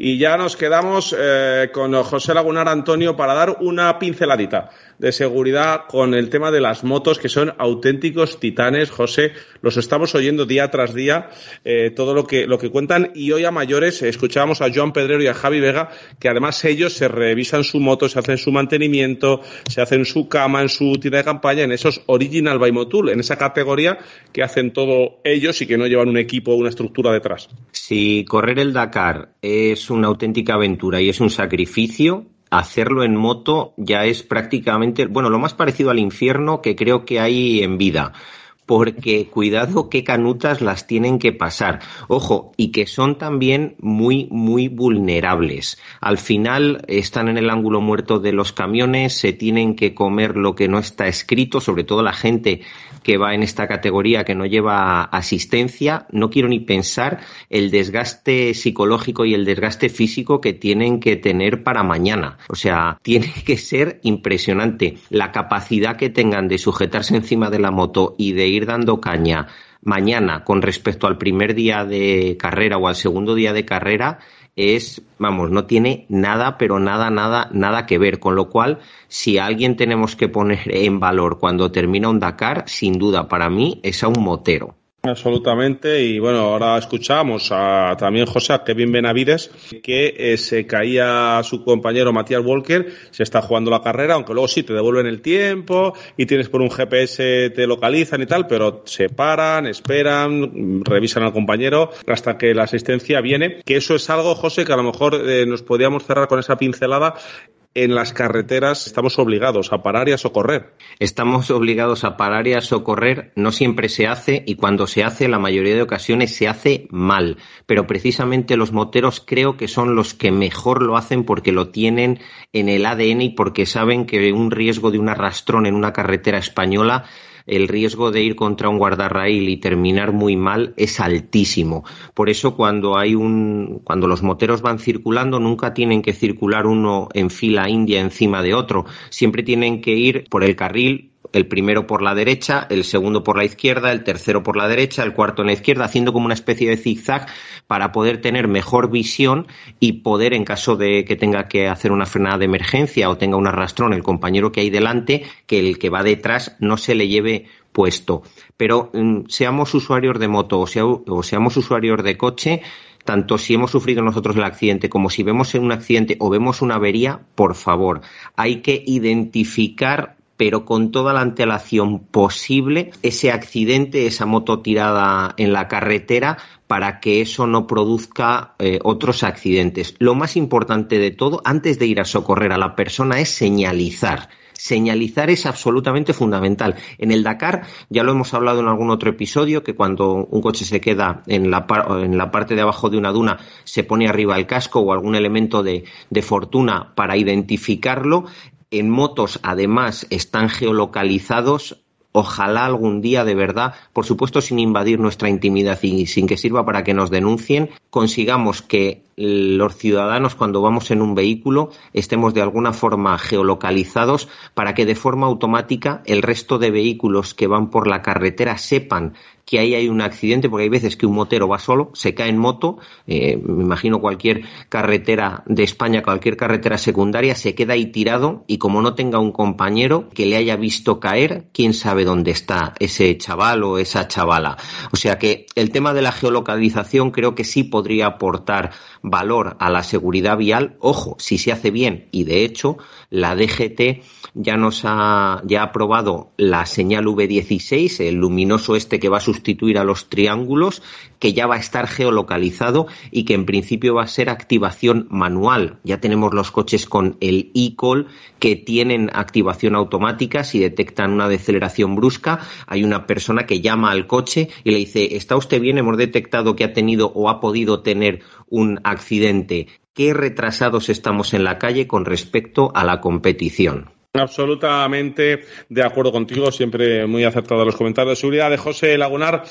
Y ya nos quedamos eh, con José Lagunar Antonio para dar una pinceladita de seguridad con el tema de las motos, que son auténticos titanes. José, los estamos oyendo día tras día, eh, todo lo que, lo que cuentan. Y hoy a mayores escuchábamos a Joan Pedrero y a Javi Vega, que además ellos se revisan su moto, se hacen su mantenimiento, se hacen su cama en su tienda de campaña, en esos Original by Motul, en esa categoría que hacen todo ellos y que no llevan un equipo o una estructura detrás. Si correr el Dakar es una auténtica aventura y es un sacrificio, hacerlo en moto ya es prácticamente, bueno, lo más parecido al infierno que creo que hay en vida porque cuidado qué canutas las tienen que pasar. Ojo, y que son también muy, muy vulnerables. Al final están en el ángulo muerto de los camiones, se tienen que comer lo que no está escrito, sobre todo la gente que va en esta categoría que no lleva asistencia. No quiero ni pensar el desgaste psicológico y el desgaste físico que tienen que tener para mañana. O sea, tiene que ser impresionante la capacidad que tengan de sujetarse encima de la moto y de ir ir dando caña mañana con respecto al primer día de carrera o al segundo día de carrera es, vamos, no tiene nada, pero nada, nada, nada que ver. Con lo cual, si alguien tenemos que poner en valor cuando termina un Dakar, sin duda para mí es a un motero. Absolutamente, y bueno, ahora escuchamos a, también José, a Kevin Benavides, que eh, se caía su compañero Matías Walker, se está jugando la carrera, aunque luego sí te devuelven el tiempo y tienes por un GPS, te localizan y tal, pero se paran, esperan, revisan al compañero hasta que la asistencia viene, que eso es algo, José, que a lo mejor eh, nos podíamos cerrar con esa pincelada en las carreteras estamos obligados a parar y a socorrer. Estamos obligados a parar y a socorrer, no siempre se hace y cuando se hace, la mayoría de ocasiones se hace mal, pero precisamente los moteros creo que son los que mejor lo hacen porque lo tienen en el ADN y porque saben que un riesgo de un arrastrón en una carretera española el riesgo de ir contra un guardarraíl y terminar muy mal es altísimo. Por eso cuando hay un, cuando los moteros van circulando, nunca tienen que circular uno en fila india encima de otro. Siempre tienen que ir por el carril el primero por la derecha, el segundo por la izquierda, el tercero por la derecha, el cuarto en la izquierda, haciendo como una especie de zigzag para poder tener mejor visión y poder, en caso de que tenga que hacer una frenada de emergencia o tenga un arrastrón, el compañero que hay delante, que el que va detrás no se le lleve puesto. Pero mm, seamos usuarios de moto o seamos usuarios de coche, tanto si hemos sufrido nosotros el accidente como si vemos un accidente o vemos una avería, por favor, hay que identificar pero con toda la antelación posible ese accidente, esa moto tirada en la carretera, para que eso no produzca eh, otros accidentes. Lo más importante de todo, antes de ir a socorrer a la persona, es señalizar. Señalizar es absolutamente fundamental. En el Dakar, ya lo hemos hablado en algún otro episodio, que cuando un coche se queda en la, en la parte de abajo de una duna, se pone arriba el casco o algún elemento de fortuna para identificarlo en motos además están geolocalizados. Ojalá algún día de verdad, por supuesto sin invadir nuestra intimidad y sin que sirva para que nos denuncien, consigamos que los ciudadanos cuando vamos en un vehículo estemos de alguna forma geolocalizados para que de forma automática el resto de vehículos que van por la carretera sepan que ahí hay un accidente, porque hay veces que un motero va solo, se cae en moto, eh, me imagino cualquier carretera de España, cualquier carretera secundaria, se queda ahí tirado y como no tenga un compañero que le haya visto caer, quién sabe dónde está ese chaval o esa chavala. O sea que el tema de la geolocalización creo que sí podría aportar valor a la seguridad vial. Ojo, si se hace bien y de hecho la DGT ya nos ha ya ha aprobado la señal V16, el luminoso este que va a sustituir a los triángulos, que ya va a estar geolocalizado y que en principio va a ser activación manual. Ya tenemos los coches con el e-call que tienen activación automática si detectan una deceleración brusca. Hay una persona que llama al coche y le dice, ¿está usted bien? Hemos detectado que ha tenido o ha podido tener un accidente. ¿Qué retrasados estamos en la calle con respecto a la competición? Absolutamente de acuerdo contigo, siempre muy acertado los comentarios de seguridad de José Lagunar.